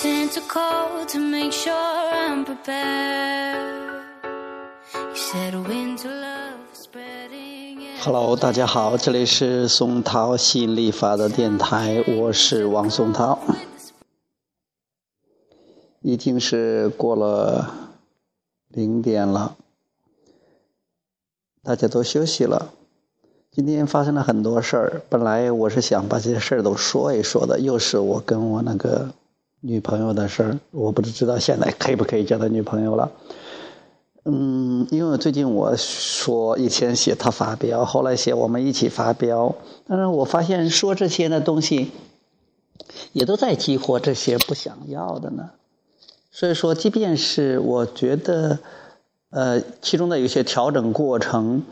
Santa called to make sure I'm prepared. He said winter love is spreading. Hello，大家好，这里是松涛吸引力法的电台，我是王松涛。已经是过了零点了，大家都休息了。今天发生了很多事儿，本来我是想把这些事儿都说一说的，又是我跟我那个女朋友的事儿，我不知道现在可以不可以叫她女朋友了。嗯，因为最近我说以前写她发飙，后来写我们一起发飙，但是我发现说这些的东西，也都在激活这些不想要的呢。所以说，即便是我觉得，呃，其中的有些调整过程，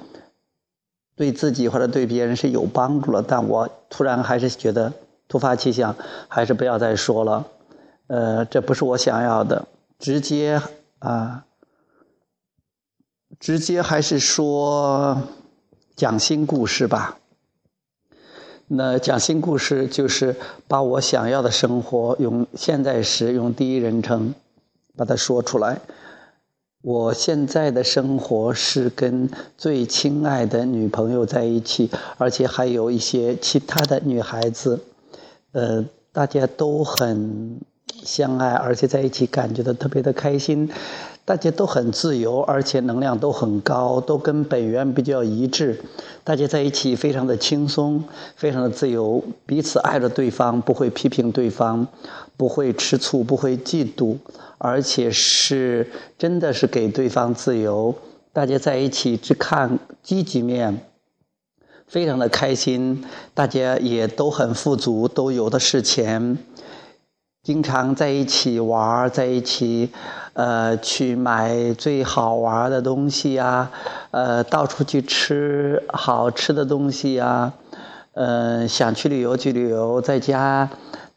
对自己或者对别人是有帮助了，但我突然还是觉得突发奇想，还是不要再说了。呃，这不是我想要的，直接啊，直接还是说讲新故事吧。那讲新故事就是把我想要的生活用现在时用第一人称。把它说出来。我现在的生活是跟最亲爱的女朋友在一起，而且还有一些其他的女孩子，呃，大家都很相爱，而且在一起感觉到特别的开心。大家都很自由，而且能量都很高，都跟本源比较一致。大家在一起非常的轻松，非常的自由，彼此爱着对方，不会批评对方，不会吃醋，不会嫉妒，而且是真的是给对方自由。大家在一起只看积极面，非常的开心。大家也都很富足，都有的是钱。经常在一起玩，在一起，呃，去买最好玩的东西呀，呃，到处去吃好吃的东西呀，呃，想去旅游去旅游，在家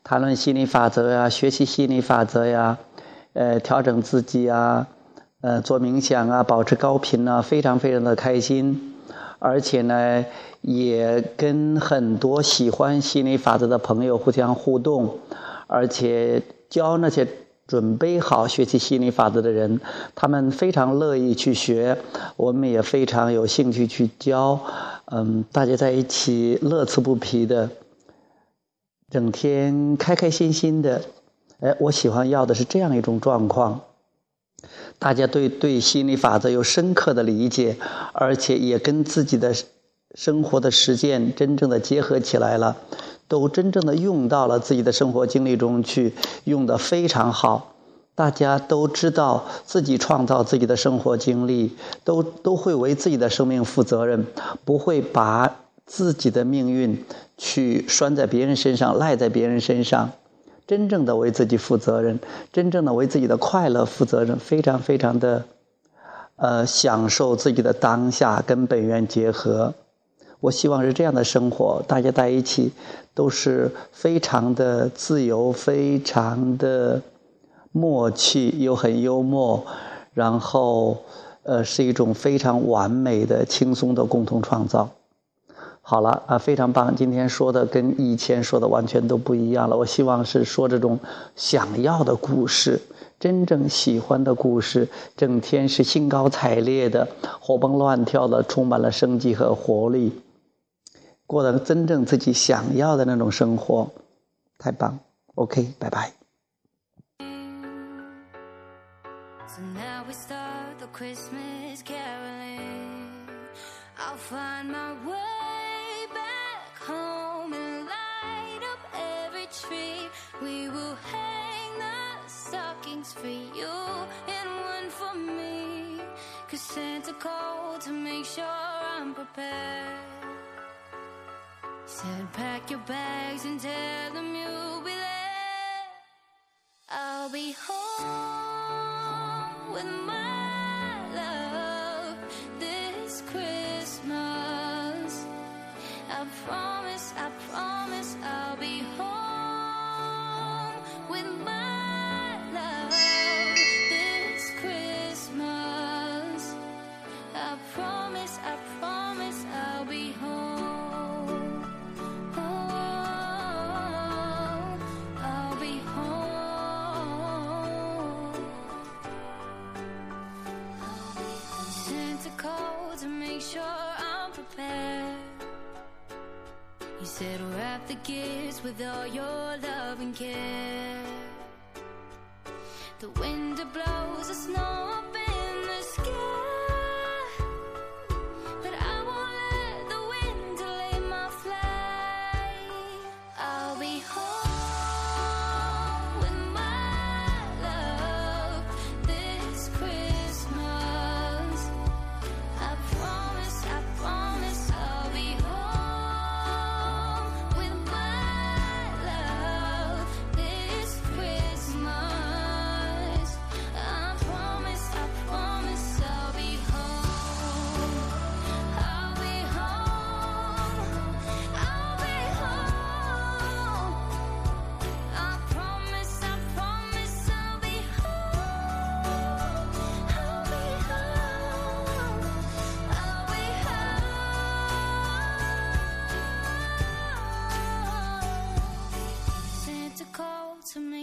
谈论心理法则呀，学习心理法则呀，呃，调整自己啊，呃，做冥想啊，保持高频啊，非常非常的开心，而且呢，也跟很多喜欢心理法则的朋友互相互动。而且教那些准备好学习心理法则的人，他们非常乐意去学，我们也非常有兴趣去教。嗯，大家在一起乐此不疲的，整天开开心心的。哎，我喜欢要的是这样一种状况。大家对对心理法则有深刻的理解，而且也跟自己的生活的实践真正的结合起来了。都真正的用到了自己的生活经历中去，用的非常好。大家都知道自己创造自己的生活经历，都都会为自己的生命负责任，不会把自己的命运去拴在别人身上，赖在别人身上。真正的为自己负责任，真正的为自己的快乐负责任，非常非常的，呃，享受自己的当下，跟本源结合。我希望是这样的生活，大家在一起都是非常的自由，非常的默契，又很幽默，然后呃是一种非常完美的、轻松的共同创造。好了啊，非常棒！今天说的跟以前说的完全都不一样了。我希望是说这种想要的故事，真正喜欢的故事，整天是兴高采烈的、活蹦乱跳的，充满了生机和活力。过得真正自己想要的那种生活，太棒！OK，拜拜。Said pack your bags and tell them you'll be there. I'll be home with my love this Christmas. I promise, I promise said wrap the gifts with all your love and care. The wind blows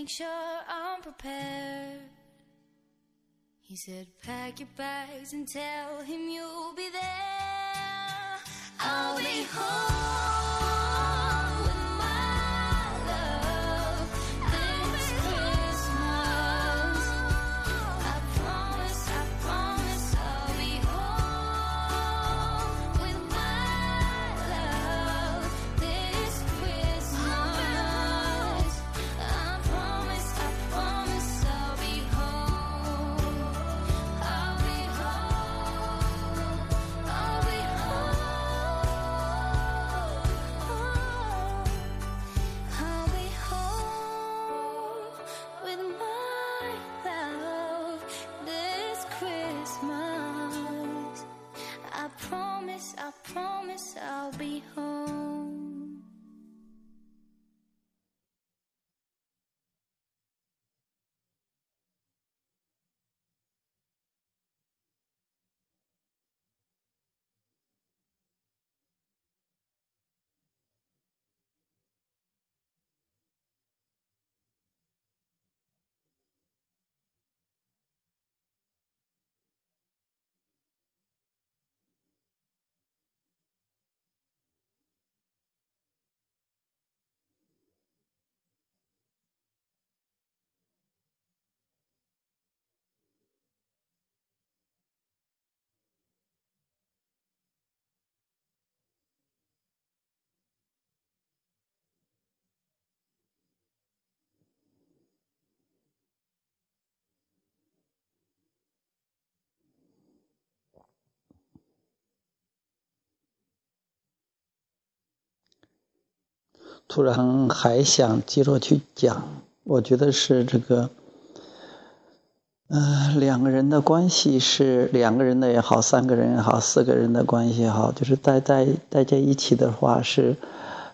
make sure I'm prepared. He said, pack your bags and tell him you'll be there. I'll be home promise, I promise I'll be home. 突然还想接着去讲，我觉得是这个，嗯、两个人的关系是两个人的也好，三个人也好，四个人的关系也好，就是待在待在一起的话是，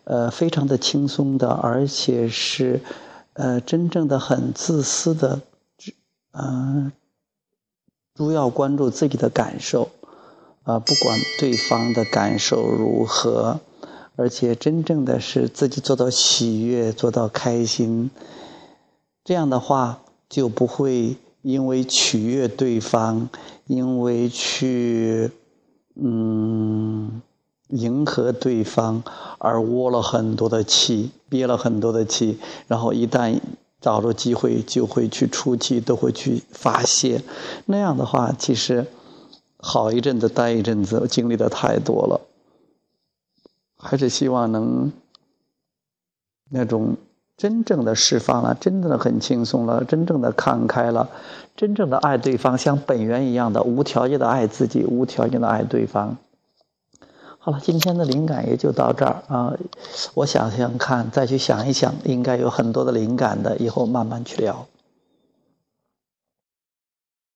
呃，非常的轻松的，而且是，呃，真正的很自私的，嗯、主要关注自己的感受，啊、不管对方的感受如何。而且真正的是自己做到喜悦，做到开心，这样的话就不会因为取悦对方，因为去嗯迎合对方而窝了很多的气，憋了很多的气，然后一旦找着机会就会去出气，都会去发泄。那样的话，其实好一阵子待一阵子，经历的太多了。还是希望能那种真正的释放了，真正的很轻松了，真正的看开了，真正的爱对方，像本源一样的无条件的爱自己，无条件的爱对方。好了，今天的灵感也就到这儿啊！我想想看，再去想一想，应该有很多的灵感的，以后慢慢去聊。